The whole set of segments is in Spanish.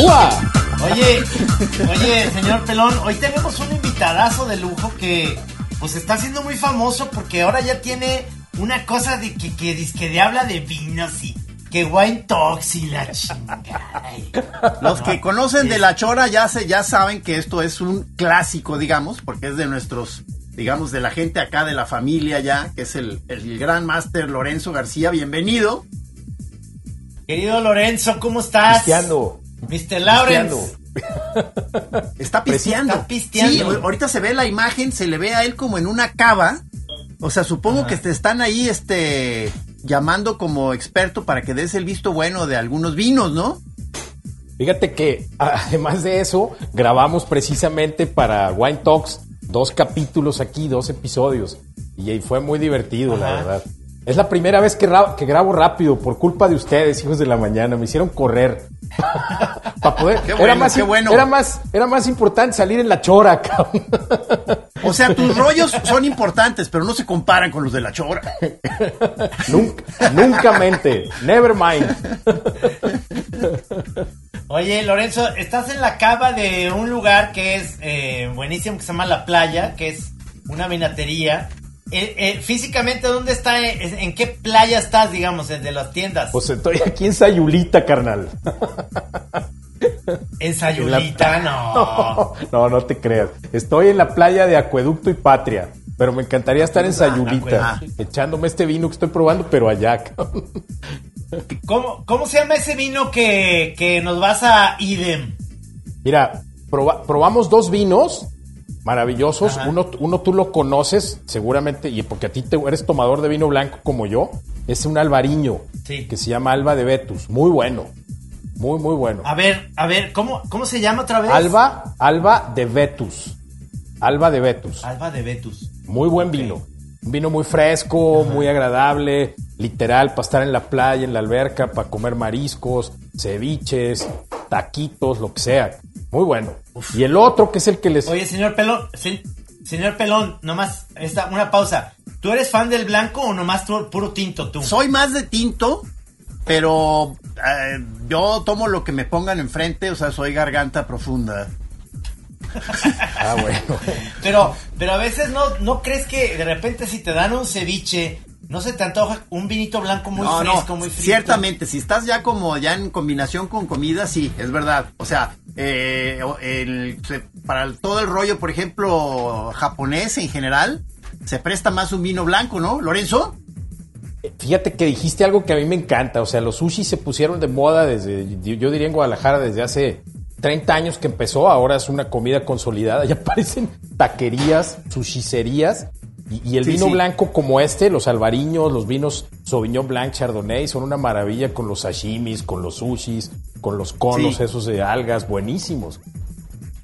Oye, oye, señor Pelón, hoy tenemos un invitadazo de lujo que pues está siendo muy famoso porque ahora ya tiene una cosa de que, que, que de habla de vinos y que wine talks y la chingada. Los que conocen de la chora ya se, ya saben que esto es un clásico, digamos, porque es de nuestros, digamos, de la gente acá de la familia ya, que es el, el gran máster Lorenzo García. Bienvenido. Querido Lorenzo, ¿cómo estás? Pisteando. Mr. Lawrence. Está pisteando. Está pisteando. Sí, ahorita se ve la imagen, se le ve a él como en una cava. O sea, supongo que te están ahí, este, llamando como experto para que des el visto bueno de algunos vinos, ¿no? Fíjate que además de eso, grabamos precisamente para Wine Talks dos capítulos aquí, dos episodios. Y ahí fue muy divertido, la verdad. Es la primera vez que, que, grabo rápido por culpa de ustedes, hijos de la mañana. Me hicieron correr. Para poder. Qué bueno, era, más, qué bueno. era, más, era más importante salir en la chora, cabrón. O sea, tus rollos son importantes, pero no se comparan con los de la chora. nunca, nunca mente. Never mind. Oye, Lorenzo, estás en la cava de un lugar que es eh, buenísimo, que se llama La Playa, que es una vinatería. Eh, eh, físicamente, ¿dónde está? ¿En qué playa estás, digamos, de las tiendas? Pues estoy aquí en Sayulita, carnal. ¿En Sayulita? No. No, no te creas. Estoy en la playa de Acueducto y Patria. Pero me encantaría estar en Sayulita, echándome este vino que estoy probando, pero allá. ¿Cómo, ¿Cómo se llama ese vino que, que nos vas a idem? Mira, probamos dos vinos maravillosos. Uno, uno tú lo conoces seguramente, y porque a ti te, eres tomador de vino blanco como yo. Es un albariño que se llama Alba de Betus. Muy bueno. Muy, muy bueno. A ver, a ver, ¿cómo, cómo se llama otra vez? Alba, Alba de Betus. Alba de Betus. Alba de Betus. Muy buen vino. Un vino muy fresco, muy agradable, literal, para estar en la playa, en la alberca, para comer mariscos, ceviches, taquitos, lo que sea. Muy bueno. Y el otro, que es el que les... Oye, señor Pelón, señor Pelón, nomás, esta, una pausa. ¿Tú eres fan del blanco o nomás tú, puro tinto tú? Soy más de tinto, pero eh, yo tomo lo que me pongan enfrente, o sea, soy garganta profunda. ah, bueno. Pero, pero a veces no, no crees que de repente si te dan un ceviche, no se te antoja un vinito blanco muy fresco, muy frío. Ciertamente, si estás ya como ya en combinación con comida, sí, es verdad. O sea, eh, el, para todo el rollo, por ejemplo, japonés en general, se presta más un vino blanco, ¿no, Lorenzo? Fíjate que dijiste algo que a mí me encanta. O sea, los sushi se pusieron de moda desde, yo diría en Guadalajara, desde hace 30 años que empezó. Ahora es una comida consolidada. Ya parecen taquerías, sushicerías. Y, el vino blanco como este, los albariños, los vinos Sauvignon Blanc, Chardonnay, son una maravilla con los sashimis, con los sushis, con los conos esos de algas, buenísimos.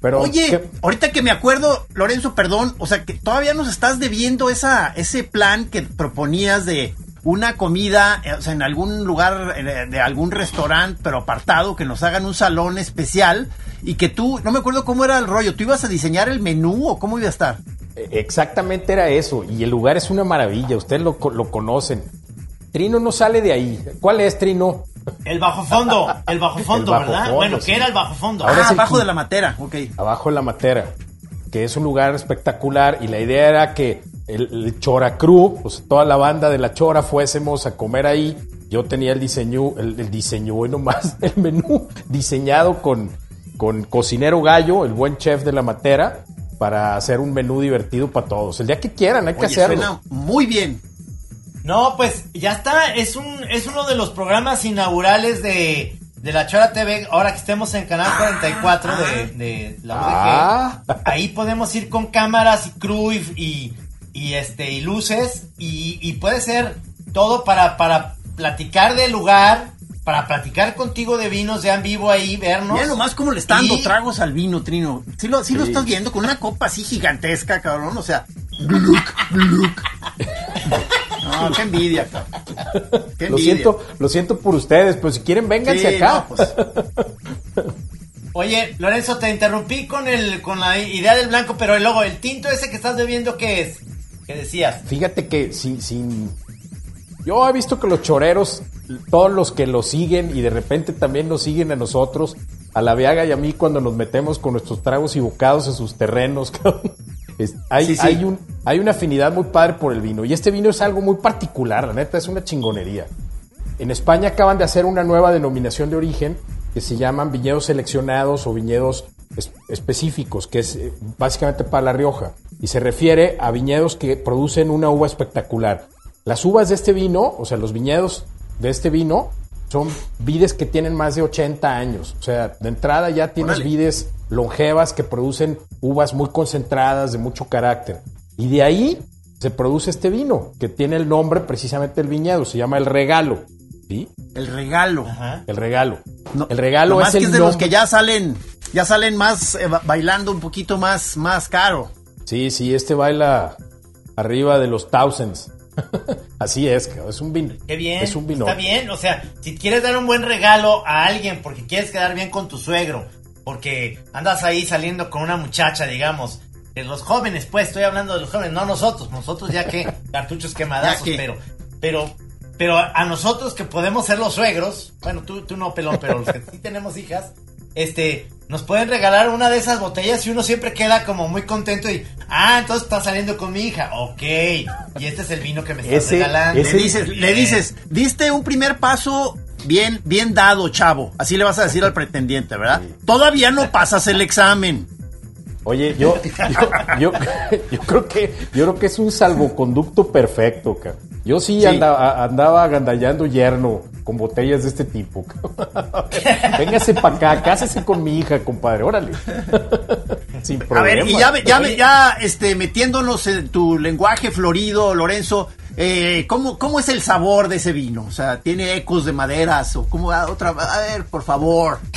Pero, Oye, ahorita que me acuerdo, Lorenzo, perdón, o sea que todavía nos estás debiendo esa, ese plan que proponías de una comida, eh, o sea, en algún lugar, eh, de algún restaurante, pero apartado, que nos hagan un salón especial y que tú, no me acuerdo cómo era el rollo, ¿tú ibas a diseñar el menú o cómo iba a estar? E, exactamente era eso, y el lugar es una maravilla, ustedes lo, lo conocen. Trino no sale de ahí. ¿Cuál es Trino? El bajo fondo, el bajo fondo, ¿verdad? bueno, ¿qué era el bajo fondo? ah, abajo de la matera, ok. Abajo de la matera, que es un lugar espectacular y la idea era que el, Chora Crew, pues toda la banda de la Chora fuésemos a comer ahí. Yo tenía el diseño, el, diseño, bueno, más el menú diseñado con, con cocinero gallo, el buen chef de la matera, para hacer un menú divertido para todos. El día que quieran, hay que hacerlo. Suena muy bien. No, pues ya está, es un es uno de los programas inaugurales de, de la Chora TV, ahora que estemos en Canal 44 ah, de, de, la UDG. Ah. Ahí podemos ir con cámaras y crew y y este y luces y, puede ser todo para, para platicar del lugar, para platicar contigo de vinos ya en vivo ahí, vernos. Mira nomás cómo le está dando tragos al vino, Trino. Sí lo, lo estás viendo con una copa así gigantesca, cabrón. O sea, gluk, gluk. No, qué envidia, cabrón. Qué envidia. Lo siento, lo siento por ustedes, pero si quieren vénganse acá. pues. Oye, Lorenzo, te interrumpí con el con la idea del blanco, pero luego el tinto ese que estás bebiendo, ¿qué es? ¿Qué decías? Fíjate que sin, sin... Yo he visto que los choreros, todos los que los siguen y de repente también nos siguen a nosotros, a la Viaga y a mí cuando nos metemos con nuestros tragos y bocados en sus terrenos. hay, hay, un, hay una afinidad muy padre por el vino. Y este vino es algo muy particular, la neta, es una chingonería. En España acaban de hacer una nueva denominación de origen que se llaman viñedos seleccionados o viñedos específicos, que es eh, básicamente para La Rioja. Y se refiere a viñedos que producen una uva espectacular. Las uvas de este vino, o sea, los viñedos de este vino, son vides que tienen más de 80 años. O sea, de entrada ya tienes vides longevas que producen uvas muy concentradas, de mucho carácter. Y de ahí se produce este vino, que tiene el nombre precisamente del viñedo, se llama El Regalo. ¿Sí? El regalo. El regalo. el regalo es, el de los que ya salen, ya salen más eh, bailando un poquito más, más caro. Sí, sí, este baila arriba de los thousands. Así es, es un vino. Qué bien. Es un vino. Está bien, o sea, si quieres dar un buen regalo a alguien porque quieres quedar bien con tu suegro, porque andas ahí saliendo con una muchacha, digamos, de los jóvenes, pues, estoy hablando de los jóvenes, no nosotros, nosotros ya que cartuchos quemadazos, pero, pero, pero a nosotros que podemos ser los suegros, bueno, tú, tú no, pelón, pero los que sí tenemos hijas, este, nos pueden regalar una de esas botellas y uno siempre queda como muy contento y, ah, entonces está saliendo con mi hija, ok, y este es el vino que me estás regalando. Le dices, le dices, diste un primer paso bien, bien dado, chavo, así le vas a decir al pretendiente, ¿verdad? Todavía no pasas el examen. Oye, yo, yo, yo, creo que yo creo que es un salvoconducto perfecto, cara. Yo sí, Andaba, andaba agandallando yerno con botellas de este tipo. Véngase para acá, cásese con mi hija, compadre, órale. Sin problema. A ver, y ya, ya, ya este, metiéndonos en tu lenguaje florido, Lorenzo, eh, ¿cómo, ¿cómo es el sabor de ese vino? O sea, ¿tiene ecos de maderas o cómo ah, otra? A ver, por favor.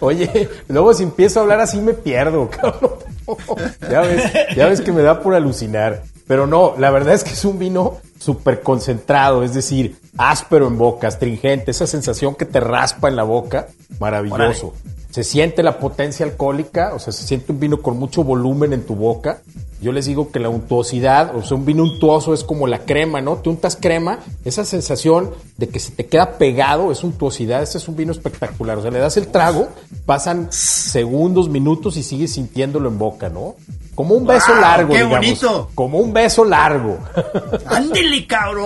Oye, luego si empiezo a hablar así me pierdo, cabrón. Ya ves, ya ves que me da por alucinar. Pero no, la verdad es que es un vino súper concentrado, es decir, áspero en boca, astringente, esa sensación que te raspa en la boca, maravilloso. Se siente la potencia alcohólica, o sea, se siente un vino con mucho volumen en tu boca. Yo les digo que la untuosidad, o sea, un vino untuoso es como la crema, ¿no? Te untas crema, esa sensación de que se te queda pegado es untuosidad. Este es un vino espectacular. O sea, le das el trago, pasan segundos, minutos y sigues sintiéndolo en boca, ¿no? Como un beso largo, qué bonito. Como un beso largo. ¡Ándele, cabrón!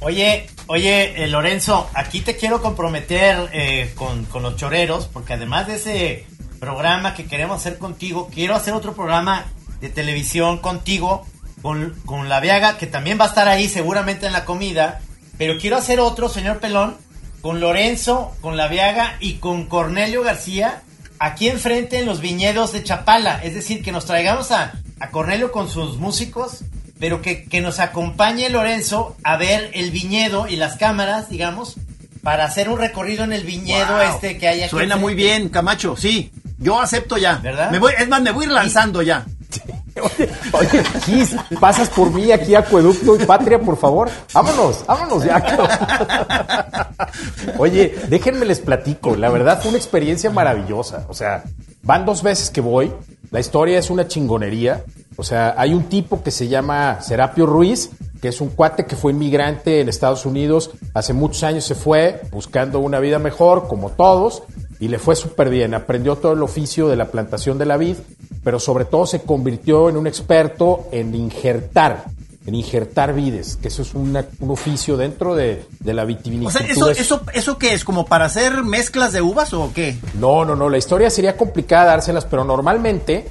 Oye, oye, eh, Lorenzo, aquí te quiero comprometer eh, con, con, los choreros, porque además de ese programa que queremos hacer contigo, quiero hacer otro programa de televisión contigo, con, con la Viaga, que también va a estar ahí seguramente en la comida, pero quiero hacer otro, señor Pelón, con Lorenzo, con la Viaga y con Cornelio García, aquí enfrente en los viñedos de Chapala. Es decir, que nos traigamos a, a Cornelio con sus músicos pero que, que, nos acompañe Lorenzo a ver el viñedo y las cámaras, digamos, para hacer un recorrido en el viñedo este que hay aquí. Suena muy bien, Camacho, sí. Yo acepto ya. ¿Verdad? Me voy, es más, me voy lanzando ya. Oye, oye pasas por mí aquí Acueducto y Patria, por favor. Vámonos, vámonos ya. Oye, déjenme les platico. La verdad fue una experiencia maravillosa. O sea, van dos veces que voy. La historia es una chingonería. O sea, hay un tipo que se llama Serapio Ruiz, que es un cuate que fue inmigrante en Estados Unidos. Hace muchos años se fue buscando una vida mejor, como todos, y le fue súper bien. Aprendió todo el oficio de la plantación de la vid, pero sobre todo se convirtió en un experto en injertar, en injertar vides, que eso es un oficio dentro de, la vitivinicultura. O sea, ¿eso, eso, ¿eso qué es? ¿Como para hacer mezclas de uvas o qué? No, no, no, la historia sería complicada dárselas, pero normalmente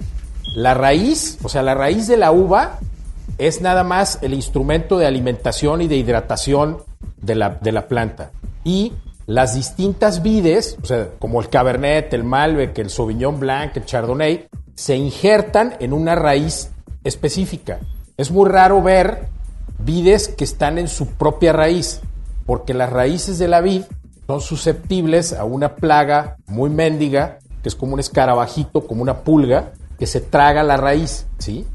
la raíz, o sea, la raíz de la uva es nada más el instrumento de alimentación y de hidratación de la, de la planta. Y las distintas vides, o sea, como el Cabernet, el Malbec, el Sauvignon Blanc, el Chardonnay, se injertan en una raíz específica. Es muy raro ver vides que están en su propia raíz, porque las raíces de la vid son susceptibles a una plaga muy mendiga, que es como un escarabajito, como una pulga, que se traga la raíz, ¿sí?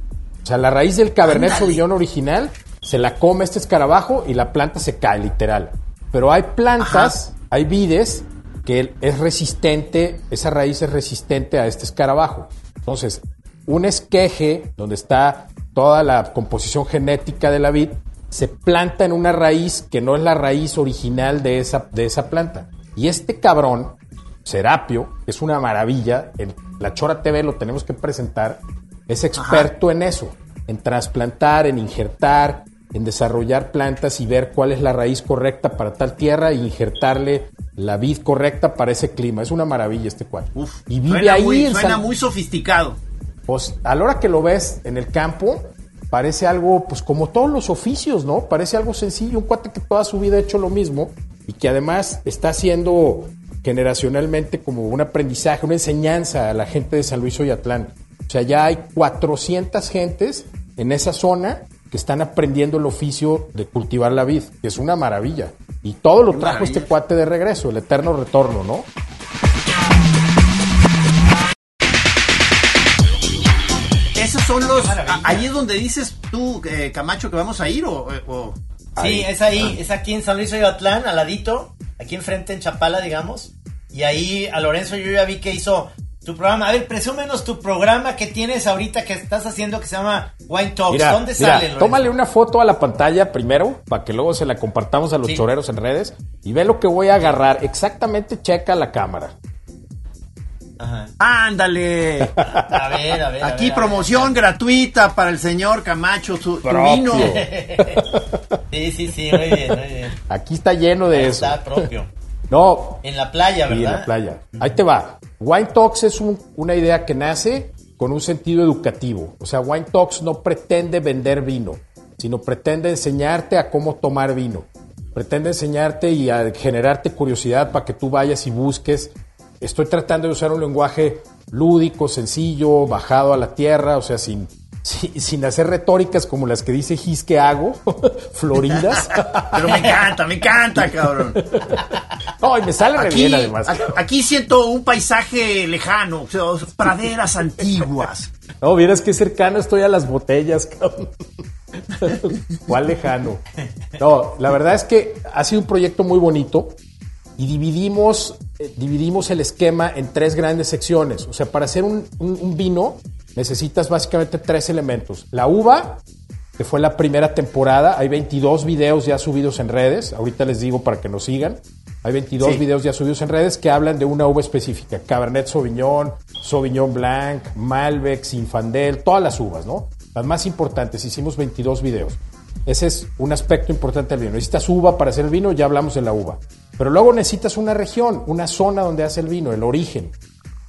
O sea, la raíz del Cabernet Sauvignon original se la come este escarabajo y la planta se cae, literal. Pero hay plantas, hay vides que es resistente, esa raíz es resistente a este escarabajo. Entonces, un esqueje donde está toda la composición genética de la vid se planta en una raíz que no es la raíz original de esa, de esa planta. Y este cabrón, Serapio, es una maravilla, en la Chora TV lo tenemos que presentar, es experto en eso, en trasplantar, en injertar, en desarrollar plantas y ver cuál es la raíz correcta para tal tierra e injertarle la vid correcta para ese clima. Es una maravilla este cuadro. y vive ahí muy, suena muy sofisticado. Pues a la hora que lo ves en el campo, parece algo, pues como todos los oficios, ¿no? Parece algo sencillo, un cuate que toda su vida ha hecho lo mismo y que además está haciendo generacionalmente como un aprendizaje, una enseñanza a la gente de San Luis Oyatlán. O sea, ya hay 400 gentes en esa zona que están aprendiendo el oficio de cultivar la vid, que es una maravilla. Y todo lo trajo este cuate de regreso, el eterno retorno, ¿no? Esos son los... Ahí es donde dices tú, eh, Camacho, que vamos a ir o... Sí, es ahí, es aquí en San Luis Oyatlán, al ladito, aquí enfrente en Chapala, digamos. Y ahí a Lorenzo yo ya vi que hizo tu programa. A ver, presúmenos tu programa que tienes ahorita que estás haciendo que se llama Wine Talks. ¿Dónde sale? tómale una foto a la pantalla primero para que luego se la compartamos a los choreros en redes y ve lo que voy a agarrar. Exactamente checa la cámara. Ajá. Ándale. A ver, a ver. Aquí promoción gratuita para el señor Camacho, su, vino. sí, sí, sí, muy bien, muy bien. Aquí está lleno de eso. Está propio. No. En la playa, ¿verdad? Sí, en la playa. Ahí te va. Wine Talks es una idea que nace con un sentido educativo. O sea, Wine Talks no pretende vender vino, sino pretende enseñarte a cómo tomar vino. Pretende enseñarte y a generarte curiosidad para que tú vayas y busques. Estoy tratando de usar un lenguaje lúdico, sencillo, bajado a la tierra, o sea, sin, sin, hacer retóricas como las que dice Gis que hago, floridas. Pero me encanta, me encanta, cabrón. No, y me sale re bien además. Aquí siento un paisaje lejano, praderas antiguas. No, vieras qué cercano estoy a las botellas, cabrón. ¿Cuál lejano? No, la verdad es que ha sido un proyecto muy bonito y dividimos, eh, dividimos el esquema en tres grandes secciones. O sea, para hacer un, un vino necesitas básicamente tres elementos. La uva, que fue la primera temporada, hay 22 videos ya subidos en redes, ahorita les digo para que nos sigan. Hay 22 videos ya subidos en redes que hablan de una uva específica, Cabernet Sauvignon, Sauvignon Blanc, Malbec, Sinfandel, todas las uvas, ¿no? Las más importantes, hicimos 22 videos. Ese es un aspecto importante del vino. Necesitas uva para hacer el vino, ya hablamos de la uva. Pero luego necesitas una región, una zona donde hace el vino, el origen.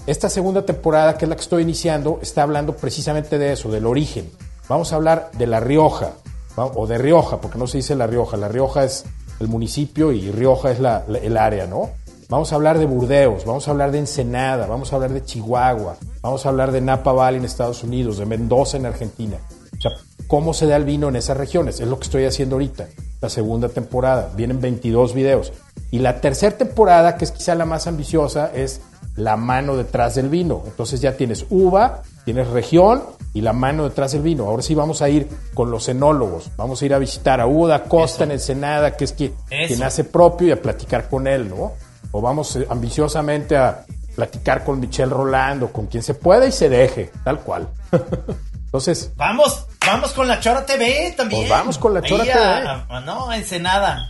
Esta segunda temporada, que es la que estoy iniciando, está hablando precisamente de eso, del origen. Vamos a hablar de La Rioja, o de Rioja, porque no se dice La Rioja. La Rioja es el municipio y Rioja es el área, ¿no? Vamos a hablar de Burdeos, vamos a hablar de Ensenada, vamos a hablar de Chihuahua, vamos a hablar de Napa Valley en Estados Unidos, de Mendoza en Argentina. O sea, ¿cómo se da el vino en esas regiones? Es lo que estoy haciendo ahorita, la segunda temporada. Vienen 22 videos. Y la tercera temporada, que es quizá la más ambiciosa, es la mano detrás del vino. Entonces ya tienes uva, tienes región y la mano detrás del vino. Ahora sí vamos a ir con los enólogos. Vamos a ir a visitar a Hugo da Costa en Ensenada, que es quien, quien, hace propio, y a platicar con él, ¿no? O vamos eh, ambiciosamente a platicar con Michel Rolando, con quien se pueda y se deje, tal cual. Entonces. Vamos, vamos con la Chora TV también. Pues vamos con la Chora TV. no, Ensenada.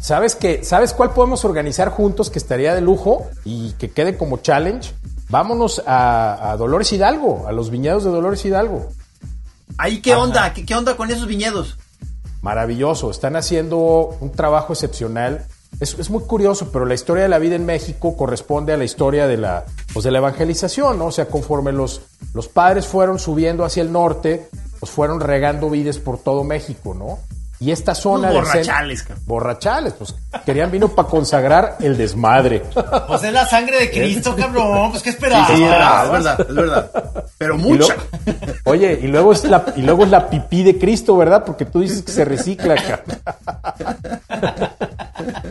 ¿Sabes qué? ¿Sabes cuál podemos organizar juntos que estaría de lujo y que quede como challenge? Vámonos a, Dolores Hidalgo, a los viñedos de Dolores Hidalgo. ¿Ahí qué onda? ¿Qué, onda con esos viñedos? Maravilloso, están haciendo un trabajo excepcional. Es, muy curioso, pero la historia de la vida en México corresponde a la historia de la, pues de la evangelización, ¿no? O sea, conforme los, los padres fueron subiendo hacia el norte, pues fueron regando vides por todo México, ¿no? Y esta zona de borrachales, borrachales, pues querían vino para consagrar el desmadre. Pues es la sangre de Cristo, cabrón, pues qué esperabas. Sí, es verdad, es verdad. Pero mucha. oye, y luego es la y luego es la pipí de Cristo, ¿verdad? Porque tú dices que se recicla acá.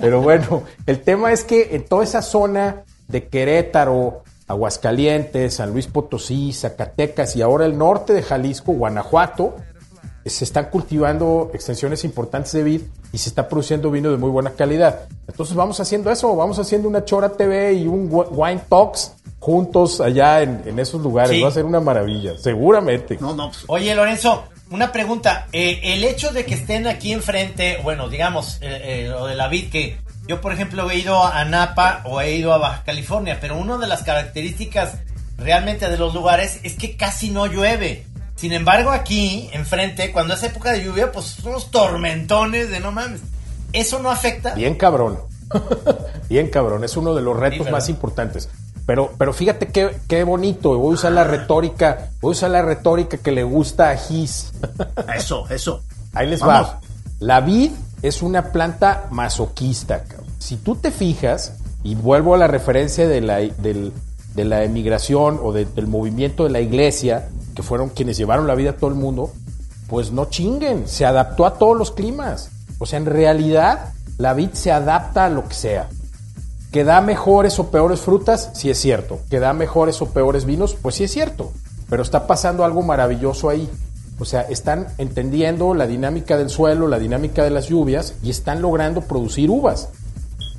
Pero bueno, el tema es que en toda esa zona de Querétaro, Aguascalientes, San Luis Potosí, Zacatecas y ahora el norte de Jalisco, Guanajuato, se están cultivando extensiones importantes de vid y se está produciendo vino de muy buena calidad. Entonces vamos haciendo eso, vamos haciendo una Chora TV y un Wine Talks juntos allá en, esos lugares. Va a ser una maravilla, seguramente. No, no. Pues. Oye, Lorenzo, una pregunta. Eh, el hecho de que estén aquí enfrente, bueno, digamos, eh, lo de la vid, que yo, por ejemplo, he ido a Napa o he ido a Baja California, pero una de las características realmente de los lugares es que casi no llueve. Sin embargo, aquí, enfrente, cuando es época de lluvia, pues son unos tormentones de no mames. ¿Eso no afecta? Bien cabrón. Bien cabrón. Es uno de los retos más importantes. Pero, pero fíjate qué, qué bonito. Voy a usar la retórica. Voy a usar la retórica que le gusta a Gis. Eso, eso. Ahí les va. La vid es una planta masoquista. Si tú te fijas, y vuelvo a la referencia de la, de la emigración o del movimiento de la iglesia, que fueron quienes llevaron la vida a todo el mundo, pues no chinguen, se adaptó a todos los climas. O sea, en realidad la vid se adapta a lo que sea. ¿Que da mejores o peores frutas? Sí es cierto. ¿Que da mejores o peores vinos? Pues sí es cierto. Pero está pasando algo maravilloso ahí. O sea, están entendiendo la dinámica del suelo, la dinámica de las lluvias y están logrando producir uvas.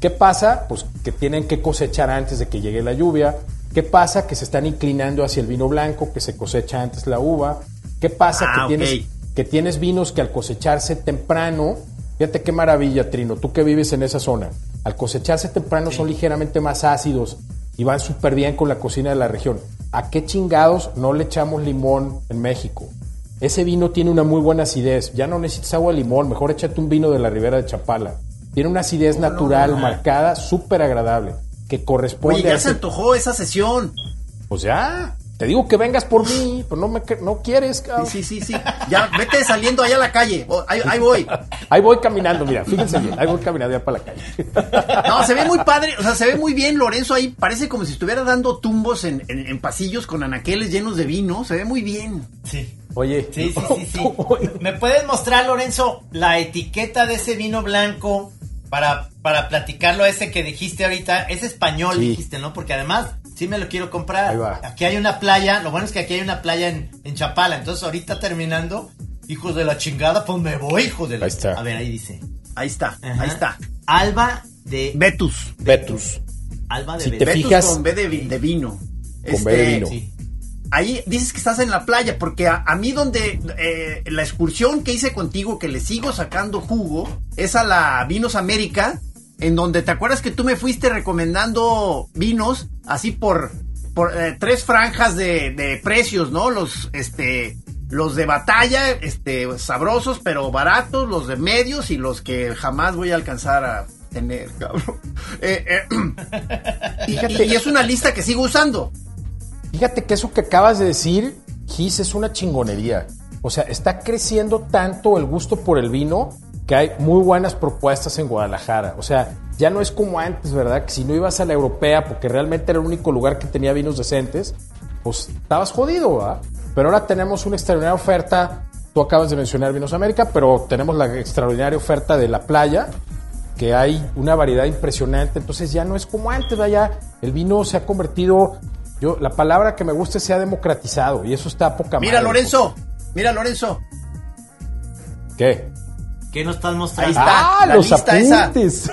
¿Qué pasa? Pues que tienen que cosechar antes de que llegue la lluvia, ¿Qué pasa? Que se están inclinando hacia el vino blanco, que se cosecha antes la uva. ¿Qué pasa? que, ah, tienes, que tienes vinos que al cosecharse temprano, fíjate qué maravilla, Trino, tú que vives en esa zona, al cosecharse temprano son ligeramente más ácidos y van súper bien con la cocina de la región. ¿A qué chingados no le echamos limón en México? Ese vino tiene una muy buena acidez. Ya no necesitas agua de limón, mejor échate un vino de la Ribera de Chapala. Tiene una acidez natural, marcada, súper agradable que corresponde Oye, ya se antojó esa sesión. Pues ya. Te digo que vengas por mí, pero no me no quieres, cabrón. Sí, sí, sí, Ya, vete saliendo allá a la calle. Oh, ahí, voy. ahí voy caminando, mira, fíjense bien. Ahí voy caminando ya para la calle. No, se ve muy padre, o sea, se ve muy bien Lorenzo ahí. Parece como si estuviera dando tumbos en, en, pasillos con anaqueles llenos de vino. Se ve muy bien. Sí. Oye. Sí, sí, sí, sí. ¿Me puedes mostrar, Lorenzo, la etiqueta de ese vino blanco para, para platicarlo ese que dijiste ahorita, es español, dijiste, ¿no? Porque además, sí me lo quiero comprar. Aquí hay una playa, lo bueno es que aquí hay una playa en, Chapala, entonces ahorita terminando, hijos de la chingada, pues me voy, hijos de la... Ahí está. A ver, ahí dice. Ahí está, ahí está. Alba de... Betus. Betus. Alba de si Betus. Te fijas, con B de, vino. Con B de este, vino ahí dices que estás en la playa, porque a, mí donde eh, la excursión que hice contigo, que le sigo sacando jugo, es a la Vinos América, en donde te acuerdas que tú me fuiste recomendando vinos así por, por eh, tres franjas de, precios, ¿no? Los, este, los de batalla, este, sabrosos pero baratos, los de medios y los que jamás voy a alcanzar a tener, cabrón. Eh, y es una lista que sigo usando. Fíjate que eso que acabas de decir, Gis, es una chingonería. O sea, está creciendo tanto el gusto por el vino que hay muy buenas propuestas en Guadalajara. O sea, ya no es como antes, ¿verdad? Que si no ibas a la europea, porque realmente era el único lugar que tenía vinos decentes, pues estabas jodido, ¿verdad? Pero ahora tenemos una extraordinaria oferta. Tú acabas de mencionar Vinos América, pero tenemos la extraordinaria oferta de la playa, que hay una variedad impresionante. Entonces ya no es como antes, ¿verdad? el vino se ha convertido yo, la palabra que me gusta se ha democratizado y eso está poca Mira, Lorenzo, mira, Lorenzo. ¿Qué? ¿Qué nos estás mostrando? Ahí está, ah, la los lista apuntes.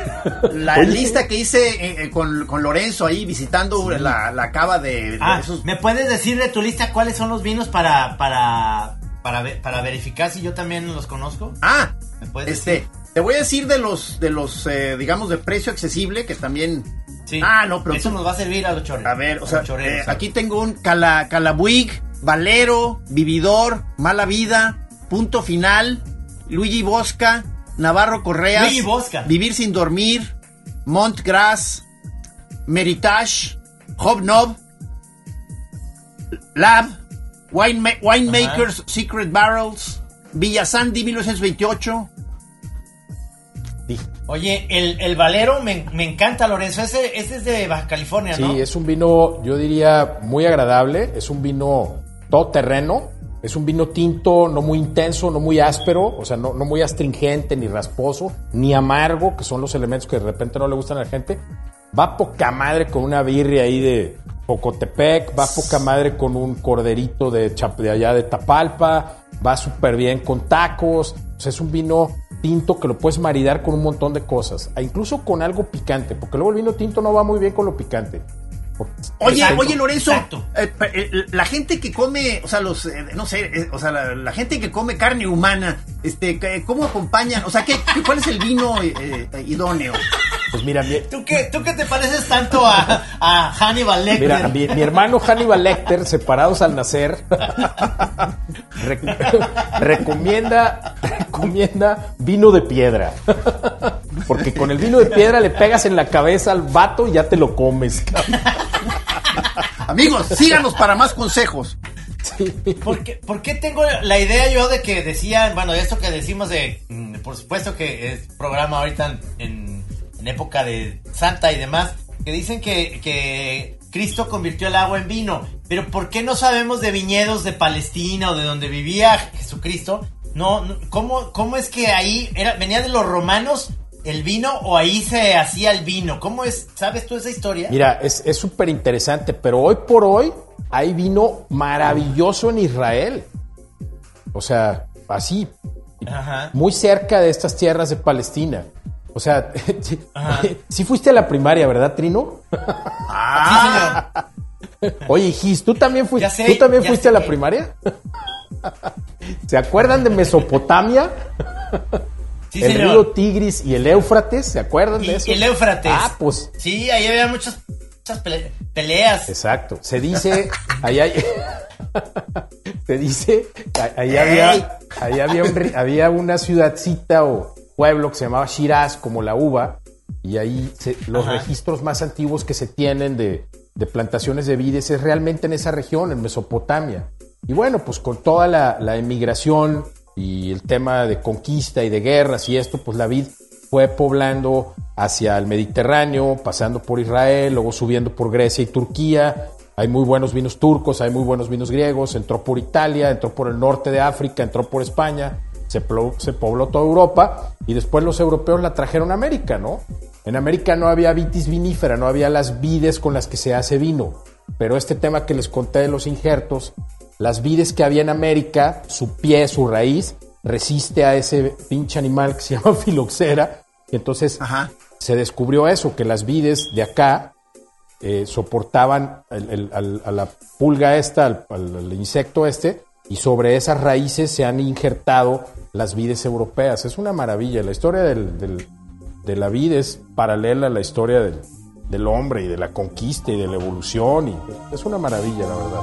La lista que hice eh, eh, con, Lorenzo ahí visitando la, la, cava de, ah, ¿Me puedes decir de tu lista cuáles son los vinos para, para, para, para verificar si yo también los conozco? Ah, este, te voy a decir de los, de los eh, digamos, de precio accesible, que también Ah, no, pero eso nos va a servir a los chorreros. A ver, o sea, eh, aquí tengo un cala, Calabuig, Valero, Vividor, Mala Vida, Punto Final, Luigi Bosca, Navarro Correas, Luigi Bosca. Vivir sin dormir, Montgras, Meritage, Hobnob, Lab, Winemakers Secret Barrels, Villa Sandy 1928, Oye, el, Valero me, encanta, Lorenzo. Ese, es de Baja California, ¿no? Sí, es un vino, yo diría, muy agradable. Es un vino todo terreno. Es un vino tinto, no muy intenso, no muy áspero, o sea, no, no muy astringente, ni rasposo, ni amargo, que son los elementos que de repente no le gustan a la gente. Va poca madre con una birria ahí de Pocotepec, va poca madre con un corderito de, de allá de Tapalpa, va súper bien con tacos. O sea, es un vino tinto que lo puedes maridar con un montón de cosas, e incluso con algo picante, porque luego el vino tinto no va muy bien con lo picante. Oye, oye Lorenzo, eh, eh, la gente que come, o sea, los, eh, no sé, o sea, la, gente que come carne humana, este, ¿cómo acompañan? O sea, ¿qué, ¿cuál es el vino idóneo? Pues mira, ¿Tú, qué, ¿tú qué te pareces tanto a, a Hannibal Lecter? Mira, mi, hermano Hannibal Lecter, separados al nacer, recomienda, recomienda vino de piedra. Porque con el vino de piedra le pegas en la cabeza al vato y ya te lo comes. Amigos, síganos para más consejos. ¿Por, qué, tengo la idea yo de que decían, bueno, esto que decimos de, mm, por supuesto que es programa ahorita en, época de Santa y demás, que dicen que, que Cristo convirtió el agua en vino, pero ¿por qué no sabemos de viñedos de Palestina o de donde vivía Jesucristo? No, ¿cómo, ¿cómo es que ahí era, venía de los romanos el vino o ahí se hacía el vino? ¿Cómo es? ¿Sabes tú esa historia? Mira, es súper interesante, pero hoy por hoy hay vino maravilloso en Israel. O sea, así, muy cerca de estas tierras de Palestina. O sea, si fuiste a la primaria, ¿verdad, Trino? Ah. Oye, Gis, ¿tú también fuiste, ¿tú también fuiste a la primaria? ¿Se acuerdan de Mesopotamia? El río Tigris y el Éufrates, ¿se acuerdan de eso? El Éufrates. Ah, pues. Sí, ahí había muchas, peleas. Exacto. Se dice, ahí hay, se dice, ahí había, ahí había, había una ciudadcita o pueblo que se llamaba Shiraz, como la uva, y ahí los registros más antiguos que se tienen de, de, plantaciones de vides es realmente en esa región, en Mesopotamia. Y bueno, pues con toda la, la emigración y el tema de conquista y de guerras y esto, pues la vid fue poblando hacia el Mediterráneo, pasando por Israel, luego subiendo por Grecia y Turquía. Hay muy buenos vinos turcos, hay muy buenos vinos griegos, entró por Italia, entró por el norte de África, entró por España, se, se pobló toda Europa y después los europeos la trajeron a América, ¿no? En América no había vitis vinífera, no había las vides con las que se hace vino. Pero este tema que les conté de los injertos las vides que había en América, su pie, su raíz, resiste a ese pinche animal que se llama filoxera. Y entonces se descubrió eso, que las vides de acá eh, soportaban a la pulga esta, al, insecto este, y sobre esas raíces se han injertado las vides europeas. Es una maravilla. La historia de la vid es paralela a la historia del, del hombre y de la conquista y de la evolución. Y es una maravilla, la verdad.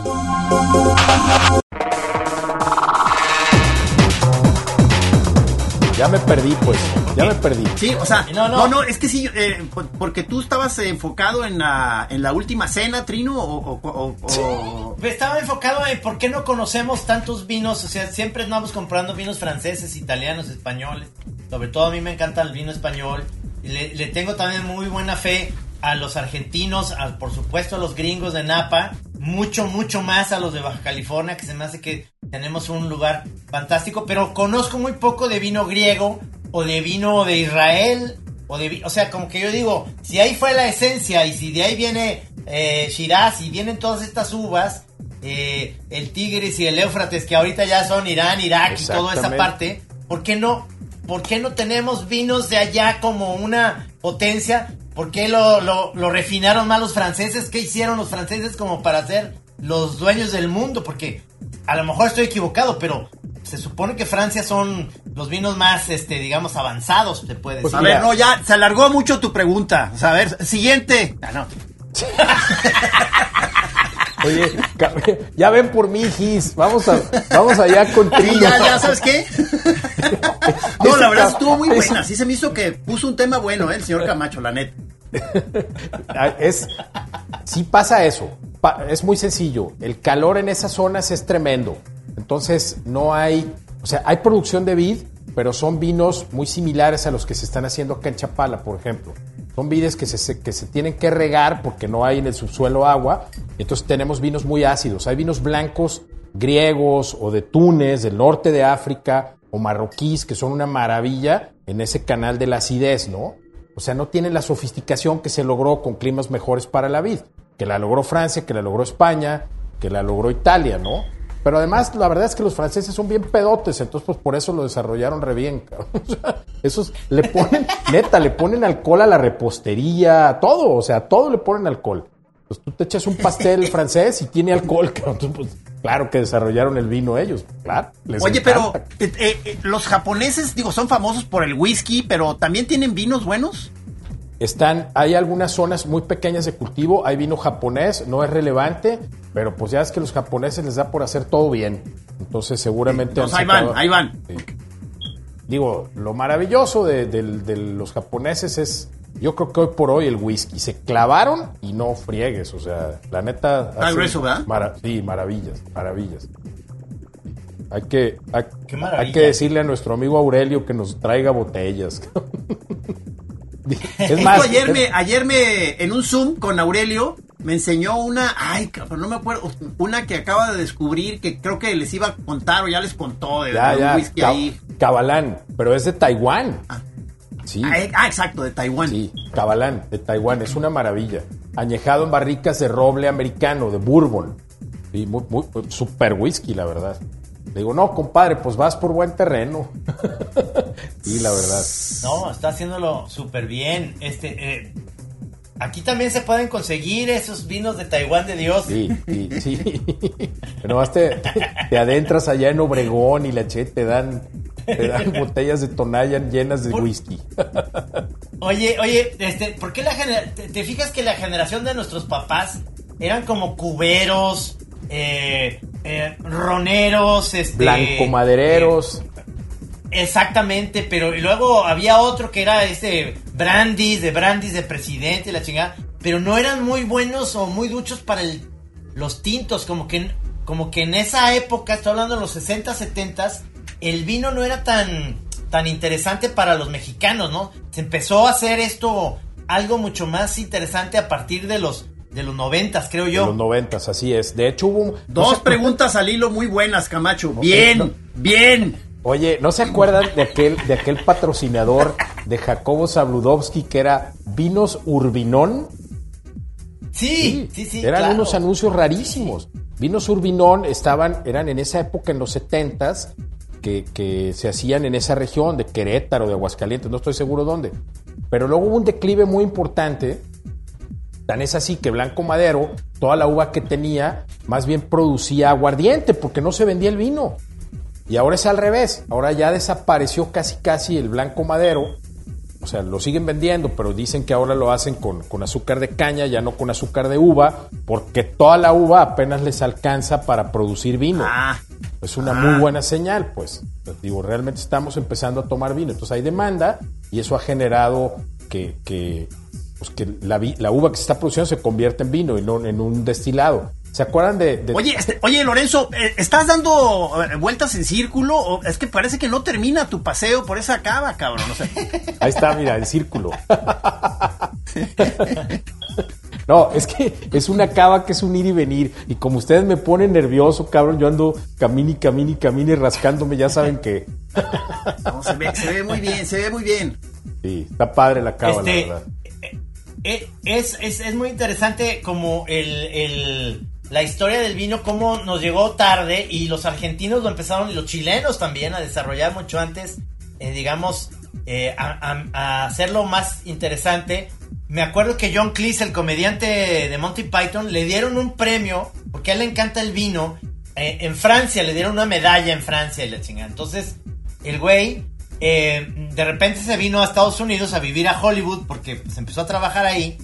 Ya me perdí, pues. Ya me perdí. Sí, o sea, no, no, es que sí, eh, porque tú estabas enfocado en la, en la última cena, Trino, o, Estaba enfocado en por qué no conocemos tantos vinos, o sea, siempre estamos comprando vinos franceses, italianos, españoles. Sobre todo a mí me encanta el vino español. Le, le tengo también muy buena fe a los argentinos, por supuesto a los gringos de Napa, mucho, mucho más a los de Baja California, que se me hace que tenemos un lugar fantástico, pero conozco muy poco de vino griego o de vino de Israel, o de, o sea, como que yo digo, si ahí fue la esencia y si de ahí viene eh, Shiraz y vienen todas estas uvas, eh, el Tigris y el Éufrates, que ahorita ya son Irán, Irak y toda esa parte, ¿por qué no? ¿Por qué no tenemos vinos de allá como una potencia? ¿Por qué lo, lo, refinaron más los franceses? ¿Qué hicieron los franceses como para ser los dueños del mundo? Porque a lo mejor estoy equivocado, pero se supone que Francia son los vinos más, este, digamos, avanzados, te puedes pues A ver, no, ya se alargó mucho tu pregunta. a ver, siguiente. Ah, no. Oye, ya ven por mí, Gis. Vamos, a, vamos allá con ya, ya, ¿sabes qué? no, la verdad estuvo muy buena. Sí se me hizo que puso un tema bueno, ¿eh? el señor Camacho, la neta. Es, sí pasa eso. es muy sencillo. El calor en esas zonas es tremendo. Entonces no hay, o sea, hay producción de vid, pero son vinos muy similares a los que se están haciendo acá en Chapala, por ejemplo. Son vides que se, que se tienen que regar porque no hay en el subsuelo agua. Entonces tenemos vinos muy ácidos. Hay vinos blancos griegos o de Túnez, del norte de África, o marroquíes, que son una maravilla en ese canal de la acidez, ¿no? O sea, no tienen la sofisticación que se logró con climas mejores para la vid, que la logró Francia, que la logró España, que la logró Italia, ¿no? Pero además, la verdad es que los franceses son bien pedotes, entonces pues por eso lo desarrollaron re bien, esos le ponen, neta, le ponen alcohol a la repostería, a todo, o sea, a todo le ponen alcohol. Pues tú te echas un pastel francés y tiene alcohol, pues, claro que desarrollaron el vino ellos, claro. Oye, pero eh, eh, los japoneses, digo, son famosos por el whisky, pero también tienen vinos buenos. Están, hay algunas zonas muy pequeñas de cultivo, hay vino japonés, no es relevante, pero pues ya es que los japoneses les da por hacer todo bien. Entonces seguramente... ahí van, ahí van. Digo, lo maravilloso de, los japoneses es, yo creo que hoy por hoy el whisky. Se clavaron y no friegues, o sea, la neta... Ah, grueso, ¿verdad? sí, maravillas, maravillas. Hay que, hay que decirle a nuestro amigo Aurelio que nos traiga botellas. Es más, ayer me, ayer me, en un Zoom con Aurelio, me enseñó una, ay, cabrón, no me acuerdo, una que acaba de descubrir que creo que les iba a contar o ya les contó de, un whisky ahí. Cabalán, pero es de Taiwán. Ah. Sí. Ah, eh, ah, exacto, de Taiwán. Sí, Cabalán, de Taiwán, es una maravilla. Añejado en barricas de roble americano, de bourbon. Y muy, muy, super whisky, la verdad. Le digo, no, compadre, pues vas por buen terreno. y la verdad. No, está haciéndolo súper bien. Este, eh, aquí también se pueden conseguir esos vinos de Taiwán de Dios. Sí, sí, sí. Pero más te, adentras allá en Obregón y la che te dan, te dan botellas de Tonayan llenas de whisky. Oye, oye, este, ¿por qué la te fijas que la generación de nuestros papás eran como cuberos? eh, eh, roneros, este, blancomadereros. Eh, exactamente, pero luego había otro que era este brandis, de brandis de presidente, la chingada, pero no eran muy buenos o muy duchos para el, los tintos, como que, como que en esa época, estoy hablando de los 60, 70, el vino no era tan, tan interesante para los mexicanos, ¿no? Se empezó a hacer esto algo mucho más interesante a partir de los de los noventas, creo yo. De los noventas, así es. De hecho, hubo... Dos preguntas al hilo muy buenas, Camacho. Bien, bien. Oye, ¿no se acuerdan de aquel, de aquel patrocinador de Jacobo Zabludovsky que era Vinos Urbinón? Sí, sí, sí. eran unos anuncios rarísimos. Vinos Urbinón estaban, eran en esa época, en los setentas, que, se hacían en esa región de Querétaro, de Aguascalientes, no estoy seguro dónde. Pero luego hubo un declive muy importante Tan es así que Blanco Madero, toda la uva que tenía, más bien producía aguardiente porque no se vendía el vino. Y ahora es al revés. Ahora ya desapareció casi casi el Blanco Madero. O sea, lo siguen vendiendo, pero dicen que ahora lo hacen con, azúcar de caña, ya no con azúcar de uva, porque toda la uva apenas les alcanza para producir vino. Ah. es una muy ah. buena señal, pues. Digo, realmente estamos empezando a tomar vino. Entonces hay demanda y eso ha generado que, que pues que la, la, uva que se está produciendo se convierte en vino y no en un destilado. ¿Se acuerdan de...? Oye, este, oye, Lorenzo, eh, ¿estás dando eh, vueltas en círculo? ¿O es que parece que no termina tu paseo por esa cava, cabrón. Ahí está, mira, el círculo. No, es que es una cava que es un ir y venir. Y como ustedes me ponen nervioso, cabrón, yo ando camini, camini, camini, rascándome, ya saben que. No, se, ve, se ve muy bien, se ve muy bien. Sí, está padre la cava, la este, verdad. Eh, es, es, es, muy interesante como el, la historia del vino, cómo nos llegó tarde y los argentinos lo empezaron y los chilenos también a desarrollar mucho antes, eh, digamos, eh, a, hacerlo más interesante. Me acuerdo que John Cleese, el comediante de Monty Python, le dieron un premio, porque a él le encanta el vino, en Francia, le dieron una medalla en Francia y la chingada. Entonces, el güey eh, de repente se vino a Estados Unidos a vivir a Hollywood porque se empezó a trabajar ahí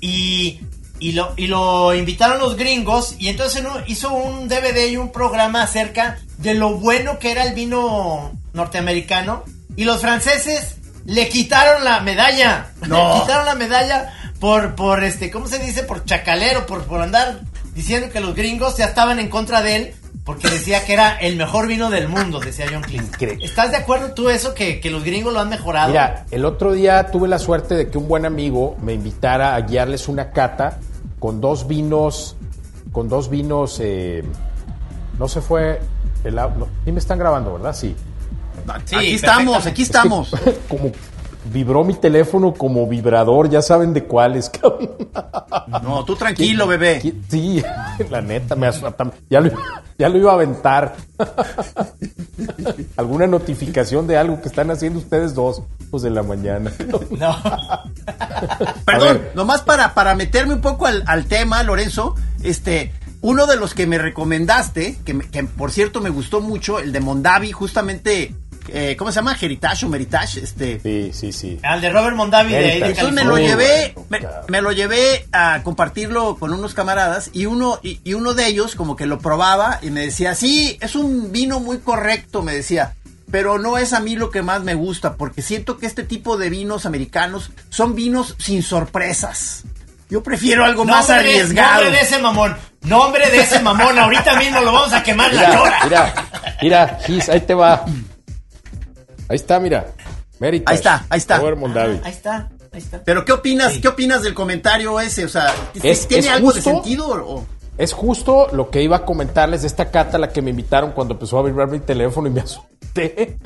y, y, lo, y lo invitaron los gringos y entonces hizo un DVD y un programa acerca de lo bueno que era el vino norteamericano y los franceses le quitaron la medalla, le quitaron la medalla por, por este, ¿cómo se dice? Por chacalero, por, por andar diciendo que los gringos ya estaban en contra de él porque decía que era el mejor vino del mundo, decía John Cleese. ¿Estás de acuerdo tú eso, que, los gringos lo han mejorado? Mira, el otro día tuve la suerte de que un buen amigo me invitara a guiarles una cata con dos vinos, con dos vinos, eh, no se fue, el, no, sí me están grabando, ¿verdad? Sí. sí aquí estamos, aquí estamos. como vibró mi teléfono como vibrador, ya saben de cuáles. no, tú tranquilo, bebé. Sí, la neta, me ya, lo, ya lo iba a aventar. ¿Alguna notificación de algo que están haciendo ustedes dos? Pues de la mañana. No. Perdón, nomás para, para meterme un poco al, al tema, Lorenzo, este, uno de los que me recomendaste, que, me- que por cierto me gustó mucho, el de Mondavi, justamente, eh, ¿cómo se llama? Heritage o Meritage, este. Sí, sí, sí. Al de Robert Mondavi de ahí de Entonces me lo llevé, me, lo llevé a compartirlo con unos camaradas y uno, y, y uno de ellos como que lo probaba y me decía, sí, es un vino muy correcto, me decía, pero no es a mí lo que más me gusta porque siento que este tipo de vinos americanos son vinos sin sorpresas. Yo prefiero algo más Nombre arriesgado. Nombre de ese mamón. Nombre de ese mamón. Ahorita mismo lo vamos a quemar la chora. mira, mira, Gis, ahí te va. Ahí está, mira. Meritage. Ahí está, ahí está. Ahí está, ahí está. Pero ¿qué opinas? Sí. ¿Qué opinas del comentario ese? O sea, Es- ¿tiene es algo de sentido o- Es justo lo que iba a comentarles de esta cata a la que me invitaron cuando empezó a vibrar mi teléfono y me asusté.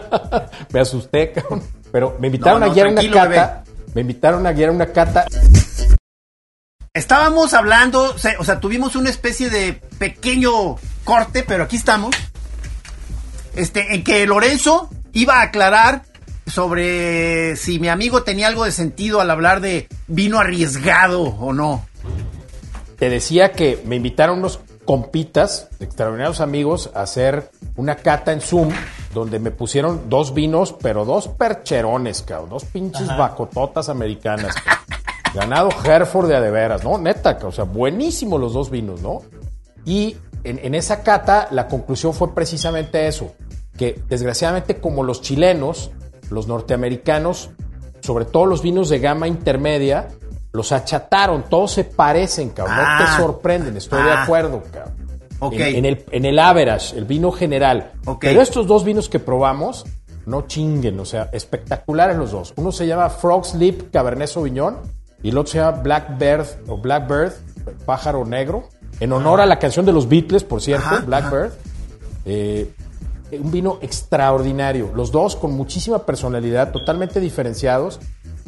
me asusté, cabrón. Pero me invitaron No, no, a guiar una cata. Me invitaron a guiar una cata. Estábamos hablando, o sea, o sea, tuvimos una especie de pequeño corte, pero aquí estamos. Este, en que Lorenzo iba a aclarar sobre si mi amigo tenía algo de sentido al hablar de vino arriesgado o no. Te decía que me invitaron unos compitas, extraordinarios amigos, a hacer una cata en Zoom donde me pusieron dos vinos, pero dos percherones, cabrón, dos pinches bacototas americanas. cabrón. Ganado Hereford de a de veras, ¿no? Neta, cabrón, o sea, buenísimos los dos vinos, ¿no? Y en, en esa cata la conclusión fue precisamente eso, que desgraciadamente como los chilenos, los norteamericanos, sobre todo los vinos de gama intermedia, los achataron, todos se parecen, cabrón, no Ah. te sorprenden, estoy de Ah. acuerdo, cabrón. Ok. En, en el, en el average, el vino general. Ok. Pero estos dos vinos que probamos, no chinguen, o sea, espectaculares los dos. Uno se llama Frog's Lip Cabernet Sauvignon y el otro se llama Blackbird o Blackbird, pájaro negro, en honor a la canción de los Beatles, por cierto, Ajá, Blackbird. Eh, un vino extraordinario. Los dos con muchísima personalidad, totalmente diferenciados.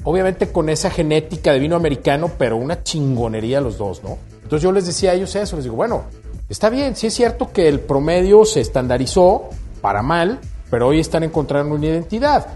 Obviamente con esa genética de vino americano, pero una chingonería los dos, ¿no? Entonces yo les decía a ellos eso, les digo, bueno, está bien, sí es cierto que el promedio se estandarizó para mal, pero hoy están encontrando una identidad.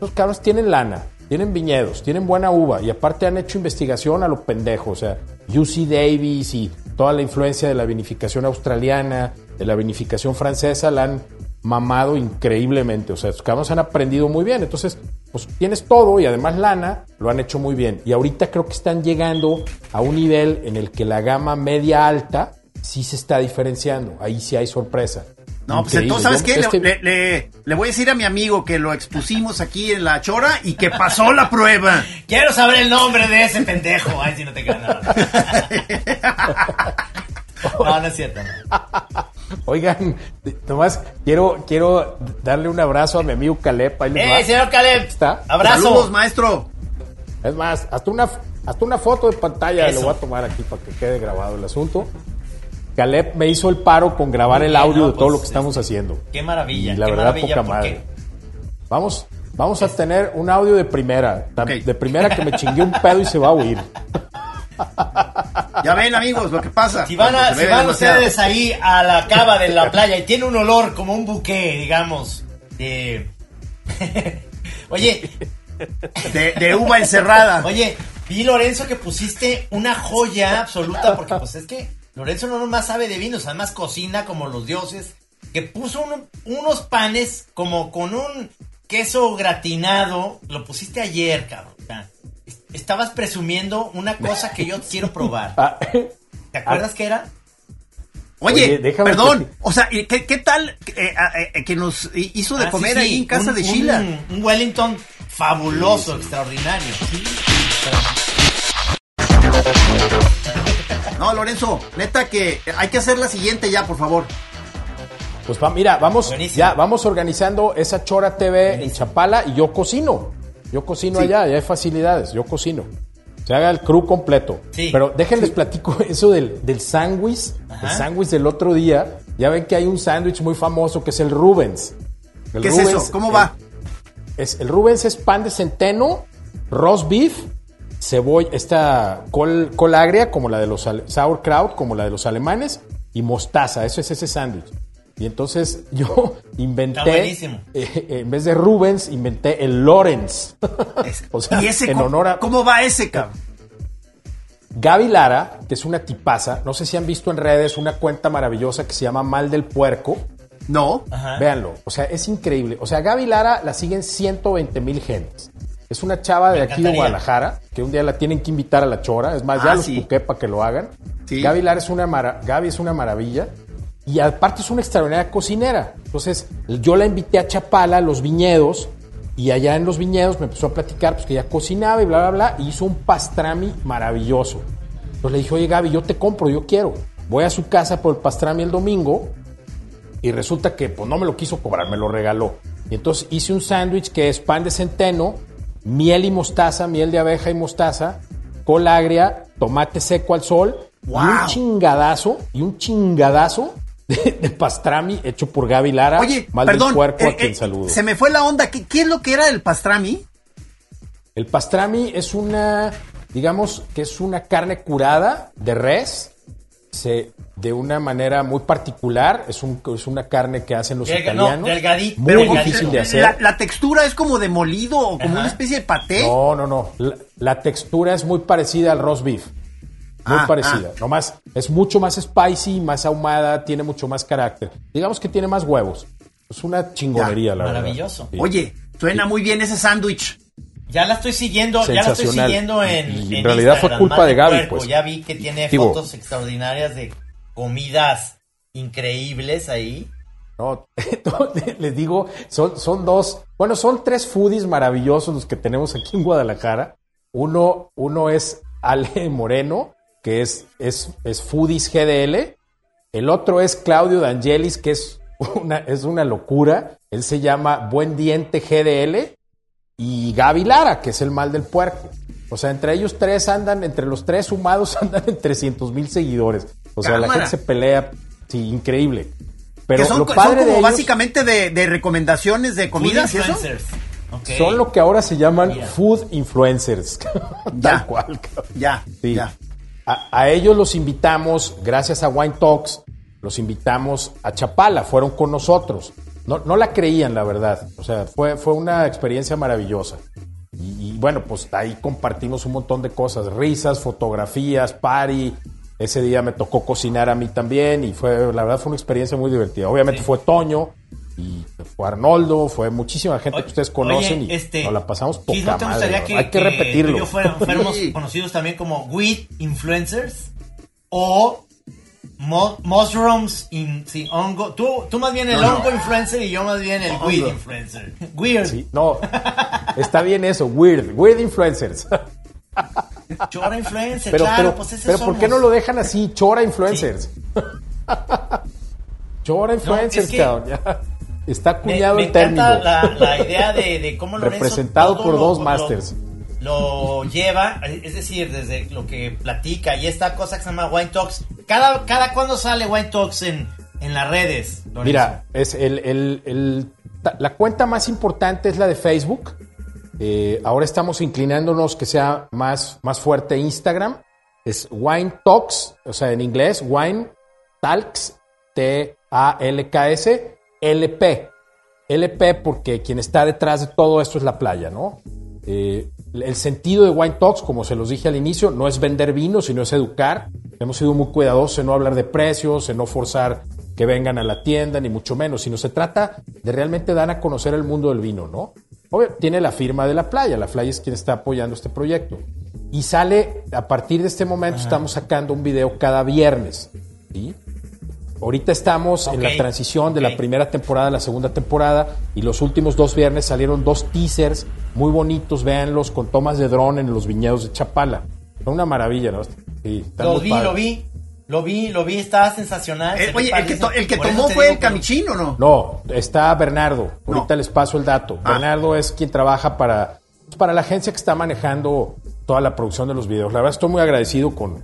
Los cabros tienen lana, tienen viñedos, tienen buena uva y aparte han hecho investigación a lo pendejo, o sea, UC Davis y toda la influencia de la vinificación australiana, de la vinificación francesa, la han mamado increíblemente, o sea, los cabros han aprendido muy bien, entonces, pues tienes todo y además lana, lo han hecho muy bien. Y ahorita creo que están llegando a un nivel en el que la gama media alta sí se está diferenciando, ahí sí hay sorpresa. No, pues entonces, ¿sabes Yo- qué? Le- este- Le, le- le voy a decir a mi amigo que lo expusimos aquí en la chora y que pasó la prueba. Quiero saber el nombre de ese pendejo. Ay, si no te queda nada. No, no es cierto. no. Oigan, nomás quiero, quiero darle un abrazo a mi amigo Caleb. ahí. ¡Eh, señor Caleb! Está. ¡Abrazo! Saludos, maestro. Es más, hasta una, hasta una foto de pantalla Eso. le voy a tomar aquí para que quede grabado el asunto. Caleb me hizo el paro con grabar Muy el bien, audio ¿no? de todo Pues, lo que estamos haciendo. ¡Qué maravilla! Y la qué verdad, maravilla, poca madre. Vamos, vamos a tener un audio de primera. De primera que me chingué un pedo y se va a oír. Ya ven, amigos, lo que pasa. Si van, a- si van ustedes ahí a la cava de la playa y tiene un olor como un buque, digamos, de... Oye, De, de uva encerrada. oye, vi Lorenzo que pusiste una joya absoluta porque pues es que Lorenzo no nomás sabe de vinos, además cocina como los dioses, que puso uno- unos panes como con un queso gratinado, lo pusiste ayer, cabrón. Estabas presumiendo una cosa que yo quiero probar. Ah, ¿Te acuerdas qué era? Oye, perdón. que- O sea, ¿qué, qué tal eh, eh, eh, que nos hizo de Ah, comer sí, ahí sí, en casa un- de Sheila? Un, un Wellington fabuloso, extraordinario. No, Lorenzo, neta que hay que hacer la siguiente ya, por favor. Pues va, mira, vamos, Buenísimo. ya, vamos organizando esa Chora TV en Chapala y yo cocino. Yo cocino Sí. allá, ya hay facilidades, yo cocino. Se haga el crew completo. Sí. Pero déjenles platico eso del, del sándwich, el sándwich del otro día. Ya ven que hay un sándwich muy famoso que es el Rubens. El ¿Qué es eso? ¿Cómo va? es, el Rubens es pan de centeno, roast beef, cebolla, esta col, col agria, como la de los sauerkraut, como la de los alemanes, y mostaza. Eso es ese sándwich. Y entonces yo inventé, Está buenísimo. eh, en vez de Rubens, inventé el Lorenz. o sea, ¿Y ese en cómo, honor a cómo va ese, cabrón? Gaby Lara, que es una tipaza, no sé si han visto en redes una cuenta maravillosa que se llama Mal del Puerco. No. Ajá. Véanlo, o sea, es increíble. O sea, Gaby Lara la siguen 120 mil gentes. Es una chava de aquí de. Guadalajara, que un día la tienen que invitar a la chora. Es más, ya Ah, los sí. para que lo hagan. Sí. Gaby Lara es una, mara- Gaby es una maravilla. Y aparte es una extraordinaria cocinera. Entonces, yo la invité a Chapala, a los viñedos, y allá en los viñedos me empezó a platicar pues, que ella cocinaba y bla, bla, bla, y hizo un pastrami maravilloso. Entonces le dije, oye Gaby, yo te compro, yo quiero. Voy a su casa por el pastrami el domingo, y resulta que pues no me lo quiso cobrar, me lo regaló. Y entonces hice un sándwich que es pan de centeno, miel y mostaza, miel de abeja y mostaza, col agria, tomate seco al sol y ¡Wow! un chingadazo, y un chingadazo de, de pastrami hecho por Gaby Lara, Oye, mal perdón. del puerco eh, a quien eh, saludo. Se me fue la onda. ¿Qué, qué es lo que era el pastrami? El pastrami es una, digamos que es una carne curada de res, se, de una manera muy particular, es, un, es una carne que hacen los Delga- no, italianos. delgadito, muy delgadito. difícil de hacer. La, la textura es como de molido o como Ajá. una especie de paté. No, no, no. La, la textura es muy parecida al roast beef. Muy Ah, parecida. Nomás es mucho más spicy, más ahumada, tiene mucho más carácter. Digamos que tiene más huevos. Es una chingonería, la verdad. Maravilloso. Sí. Oye, suena muy bien ese sándwich. Ya la estoy siguiendo, ya la estoy siguiendo en, Y en en realidad fue culpa de Gaby, pues. Ya vi que tiene Digo- fotos extraordinarias de comidas increíbles ahí. No, les digo, son, son dos, bueno, son tres foodies maravillosos los que tenemos aquí en Guadalajara. Uno, uno es Ale Moreno, que es, es, es Foodies GDL. El otro es Claudio D'Angelis, que es una, es una locura. Él se llama Buen Diente GDL. Y Gaby Lara, que es el mal del puerco. O sea, entre ellos tres andan, entre los tres sumados andan en 300 mil seguidores. O sea, la gente se pelea. Sí, increíble. Pero son, lo son padre como de ellos básicamente de, de recomendaciones de comidas y eso. son lo que ahora se llaman food influencers. Ya. Tal cual. cabrón. Ya, Sí. ya. A, a ellos los invitamos, gracias a Wine Talks, los invitamos a Chapala, fueron con nosotros. No, no la creían, la verdad. O sea, fue, fue una experiencia maravillosa. Y, y bueno, pues ahí compartimos un montón de cosas, risas, fotografías, party. Ese día me tocó cocinar a mí también y fue, la verdad fue una experiencia muy divertida. Obviamente fue Toño y fue Arnoldo, fue muchísima gente que ustedes conocen Oye, y este, nos la pasamos poca ¿no te madre, gustaría ¿no? que, Hay que repetirlo. tú y yo fuéramos, fuéramos Sí. conocidos también como weed influencers o mo- mushrooms in, sí, hongo. Tú, tú más bien el No, no. hongo influencer y yo más bien el weed Hongo. influencer. Weird. Sí, no, está bien eso, weird, weird influencers. Chora influencer, Pero, claro, pero, pues ese pero ¿por qué no lo dejan así? Chora influencers. Chora influencers, es que cabrón. Está Me, acuñado me el término. la, la idea de, de cómo Lorenzo Representado por lo- dos lo- masters. Lo, lleva, es decir, desde lo que platica y esta cosa que se llama Wine Talks. Cada, cada cuando sale Wine Talks en, en las redes. Lorenzo? Mira, es el, el- la cuenta más importante es la de Facebook. Eh, ahora estamos inclinándonos que sea más, más fuerte Instagram. Es Wine Talks, o sea, en inglés, Wine Talks, T-A-L-K-S, LP. LP porque quien está detrás de todo esto es la playa, ¿no? Eh, el sentido de Wine Talks, como se los dije al inicio, no es vender vino, sino es educar. Hemos sido muy cuidadosos en no hablar de precios, en no forzar que vengan a la tienda, ni mucho menos, sino se trata de realmente dar a conocer el mundo del vino, ¿no? Obvio, tiene la firma de la playa, la playa es quien está apoyando este proyecto. Y sale, a partir de este momento, estamos sacando un video cada viernes, ¿sí? Ahorita estamos en la transición de la primera temporada a la segunda temporada y los últimos dos viernes salieron dos teasers muy bonitos, véanlos, con tomas de dron en los viñedos de Chapala. Son una maravilla, ¿no? Sí, Lo vi, padres. lo vi. Lo vi, lo vi, estaba sensacional. Eh, oye, el que, to- el tomó fue el camichín o no? No, está Bernardo. Ahorita No. les paso el dato. Ah. Bernardo es quien trabaja para, para la agencia que está manejando toda la producción de los videos. La verdad estoy muy agradecido con,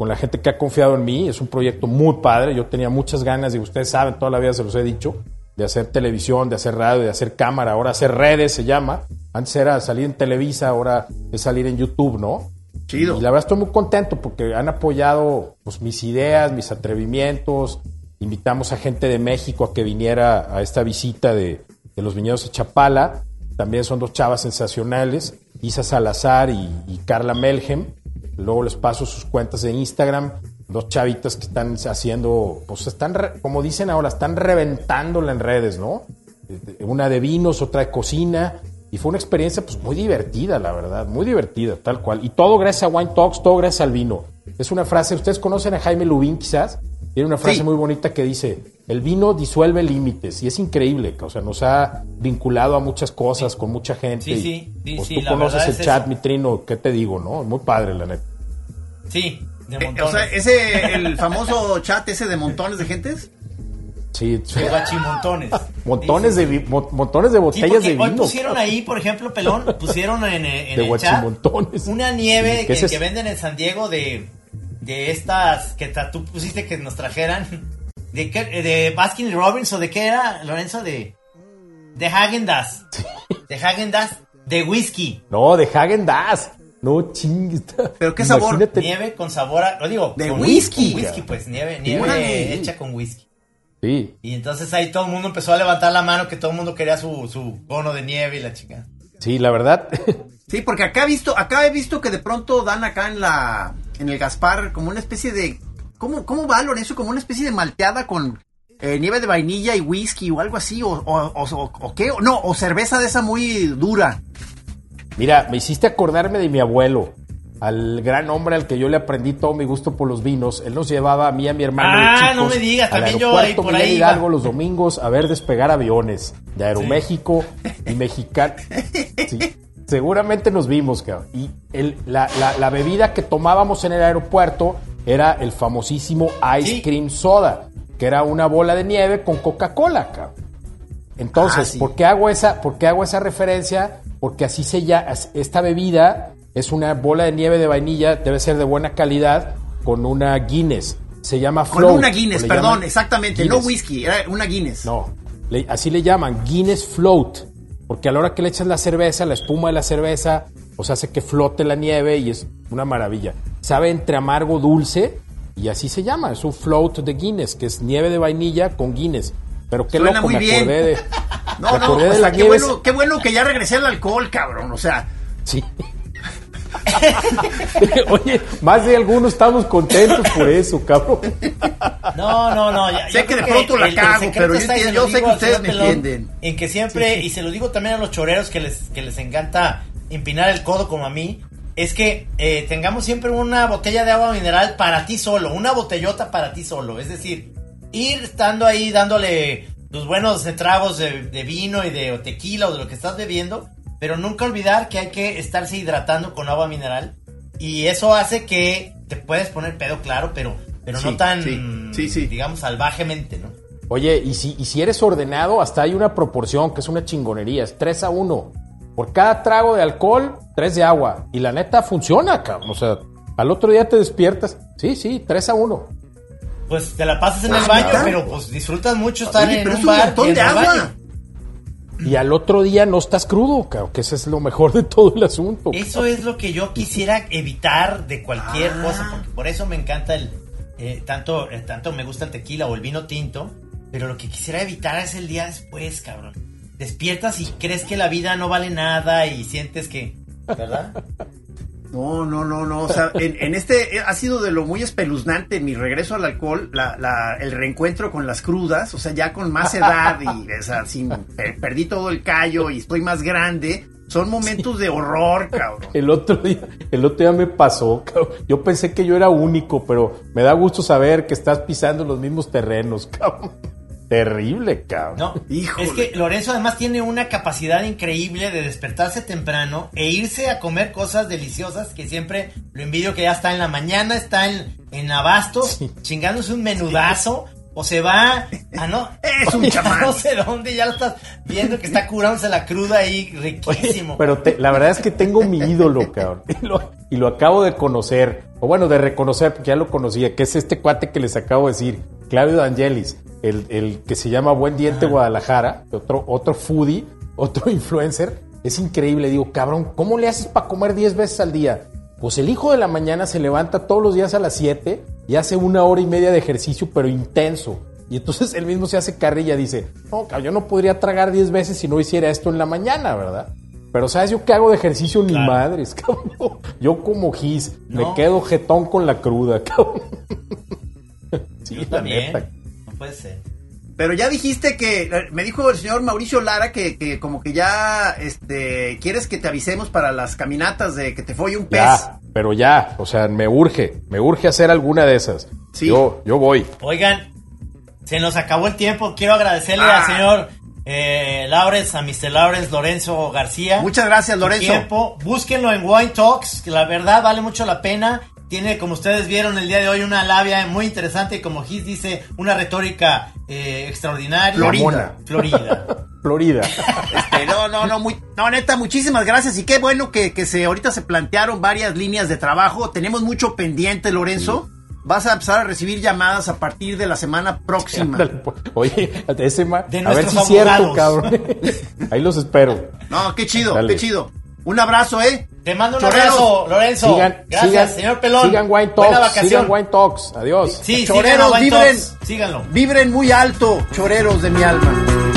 con la gente que ha confiado en mí. Es un proyecto muy padre. Yo tenía muchas ganas, y ustedes saben, toda la vida se los he dicho, de hacer televisión, de hacer radio, de hacer cámara. Ahora hacer redes se llama. Antes era salir en Televisa, ahora es salir en YouTube, ¿no? Chido. Y la verdad estoy muy contento porque han apoyado pues, mis ideas, mis atrevimientos. invitamos a gente de México a que viniera a esta visita de, de los viñedos de Chapala. También son dos chavas sensacionales, Isa Salazar y, y Carla Melhem. Luego les paso sus cuentas de Instagram. Dos chavitas que están haciendo, pues están, como dicen ahora, están reventándola en redes, ¿no? Una de vinos, otra de cocina. Y fue una experiencia pues muy divertida, la verdad, muy divertida, tal cual. Y todo gracias a Wine Talks, todo gracias al vino. Es una frase, ustedes conocen a Jaime Lubín quizás, tiene una frase Sí. muy bonita que dice, el vino disuelve límites y es increíble, o sea, nos ha vinculado a muchas cosas con mucha gente. Sí, sí, sí, pues sí, tú conoces el chat, eso. mi trino, ¿qué te digo, no? Muy padre, la neta. Sí, de Eh, montones. o sea, ese, el famoso chat ese de montones de gentes. Sí, De guachimontones. montones Sí, de sí. mo- montones de Sí, botellas de hoy vino. pusieron ahí, por ejemplo, Pelón, pusieron en, en De el chat una nieve ¿Qué que, es que venden en San Diego de, de estas que tú pusiste que nos trajeran. ¿De, qué, de Baskin Robbins o de qué era, Lorenzo? De, de Hagen Dazs. De Hagen Dazs de whisky. No, de Hagen Dazs. No chingues. ¿Pero qué sabor? Imagínate- Nieve con sabor a... Lo digo, De con whisky. con whisky, pues, nieve, nieve hecha con whisky. Sí. Y entonces ahí todo el mundo empezó a levantar la mano que todo el mundo quería su, su cono de nieve y la chica. Sí, la verdad. Sí, porque acá he visto, acá he visto que de pronto dan acá en la, en el Gaspar como una especie de, ¿cómo, cómo va Lorenzo? Como una especie de malteada con eh, nieve de vainilla y whisky o algo así, o, o, o, o- o qué, no, o cerveza de esa muy dura. Mira, me hiciste acordarme de mi abuelo, al gran hombre al que yo le aprendí todo mi gusto por los vinos. Él nos llevaba a mí y a mi hermano. Ah, chicos no me digas, al también yo ahí por Miguel ahí Hidalgo iba. los domingos a ver despegar aviones de Aeroméxico y Mexicano. Sí, seguramente nos vimos, cabrón. Y el- la, la- la bebida que tomábamos en el aeropuerto era el famosísimo Ice Sí. Cream Soda, que era una bola de nieve con Coca-Cola, cabrón. Entonces, Ah, sí. ¿por qué hago esa, por qué hago esa referencia? Porque así se llama, esta bebida es una bola de nieve de vainilla, debe ser de buena calidad, con una Guinness. Se llama Con Float. una Guinness, perdón, exactamente, Guinness. no whisky, era una Guinness. No, le- así le llaman, Guinness Float. Porque a la hora que le echas la cerveza, la espuma de la cerveza, pues hace que flote la nieve y es una maravilla. Sabe entre amargo, dulce, y así se llama. Es un float de Guinness, que es nieve de vainilla con Guinness. Pero qué Suena loco, muy me bien. acordé de. No, me no, acordé o de la qué bueno, qué bueno que ya regresé al alcohol, cabrón, o sea, Sí. Oye, más de algunos estamos contentos por eso, cabrón. No, no, no. Ya, Sé que de pronto la cago, pero yo sé que ustedes me entienden. En que siempre, y se lo digo también a los choreros que les, que les encanta empinar el codo como a mí, es que eh, tengamos siempre una botella de agua mineral para ti solo, una botellota para ti solo. Es decir, ir estando ahí dándole tus buenos tragos de, de vino y de tequila o de lo que estás bebiendo, pero nunca olvidar que hay que estarse hidratando con agua mineral. Y eso hace que te puedes poner pedo, claro, pero, pero Sí, no tan, sí, sí. digamos, salvajemente, ¿no? Oye, y si, y si eres ordenado, hasta hay una proporción que es una chingonería, es 3 a 1. Por cada trago de alcohol, 3 de agua. Y la neta funciona, cabrón. O sea, al otro día te despiertas. Sí, sí, 3 a 1. Pues te la pasas en el Ah, baño, claro. pero pues disfrutas mucho estar Oye, en pero un es un bar montón y en de el agua. baño. Y al otro día no estás crudo, cabrón, que ese es lo mejor de todo el asunto. Eso es lo que yo quisiera evitar de cualquier Ah. cosa, porque por eso me encanta el eh, tanto eh, tanto me gusta el tequila o el vino tinto, pero lo que quisiera evitar es el día después, cabrón. Despiertas y crees que la vida no vale nada y sientes que, ¿verdad? No, no, no, no. O sea, en, en este eh, ha sido de lo muy espeluznante mi regreso al alcohol, la, la- el reencuentro con las crudas, o sea, ya con más edad y, o sea, sin, per- perdí todo el callo y estoy más grande. Son momentos de horror, cabrón. El otro día, el otro día me pasó, cabrón. Yo pensé que yo era único, pero me da gusto saber que estás pisando los mismos terrenos, cabrón. Terrible, cabrón. No, Híjole. es que Lorenzo además tiene una capacidad increíble de despertarse temprano e irse a comer cosas deliciosas que siempre lo envidio que ya está en la mañana, está en, en abasto, Sí. chingándose un menudazo, o se va a no, Es un chamán. no sé dónde, ya lo estás viendo que está curándose la cruda ahí Oye, riquísimo. pero te- la verdad es que tengo mi ídolo, cabrón. Y lo, y lo acabo de conocer. O bueno, de reconocer, porque ya lo conocía, que es este cuate que les acabo de decir, Claudio D'Angelis, el, el que se llama Buen Diente Guadalajara, otro, otro foodie, otro influencer. Es increíble. Digo, cabrón, ¿cómo le haces para comer 10 veces al día? Pues el hijo de la mañana se levanta todos los días a las 7 y hace una hora y media de ejercicio, pero intenso. Y entonces él mismo se hace carrilla, dice, no, yo no podría tragar 10 veces si no hiciera esto en la mañana, ¿verdad? Pero ¿sabes yo qué hago de ejercicio? Ni madres, cabrón. Yo como gis, me quedo jetón con la cruda, cabrón. sí, la también. No puede ser. Pero ya dijiste que, me dijo el señor Mauricio Lara que, como que ya, este, quieres que te avisemos para las caminatas de que te folle un pez. pero ya, o sea, me urge, me urge hacer alguna de esas. Sí. Yo, yo voy. Oigan, se nos acabó el tiempo. Quiero agradecerle al ah. señor eh, Laurens, a Mr. Laurens Lorenzo García. Muchas gracias, Lorenzo. Tiempo. Búsquenlo en Wine Talks, que la verdad vale mucho la pena. Tiene, como ustedes vieron el día de hoy, una labia muy interesante y como Gis dice, una retórica eh, extraordinaria. Florida. Florida. Florida. Este, no, no, no, muy, no, neta, muchísimas gracias. Y qué bueno que, que se ahorita se plantearon varias líneas de trabajo. Tenemos mucho pendiente, Lorenzo vas a empezar a recibir llamadas a partir de la semana próxima. Pues. Oye, ese ma, a ver si es cierto, cabrón. Ahí los espero. No, qué chido, qué chido. Un abrazo, ¿eh? Te mando un abrazo, Lorenzo. Sigan, Gracias, señor Pelón. Sigan Wine Talks. Sigan Wine Talks. Adiós. Sí, choreros, vibren. Síganlo. Vibren muy alto, choreros de mi alma.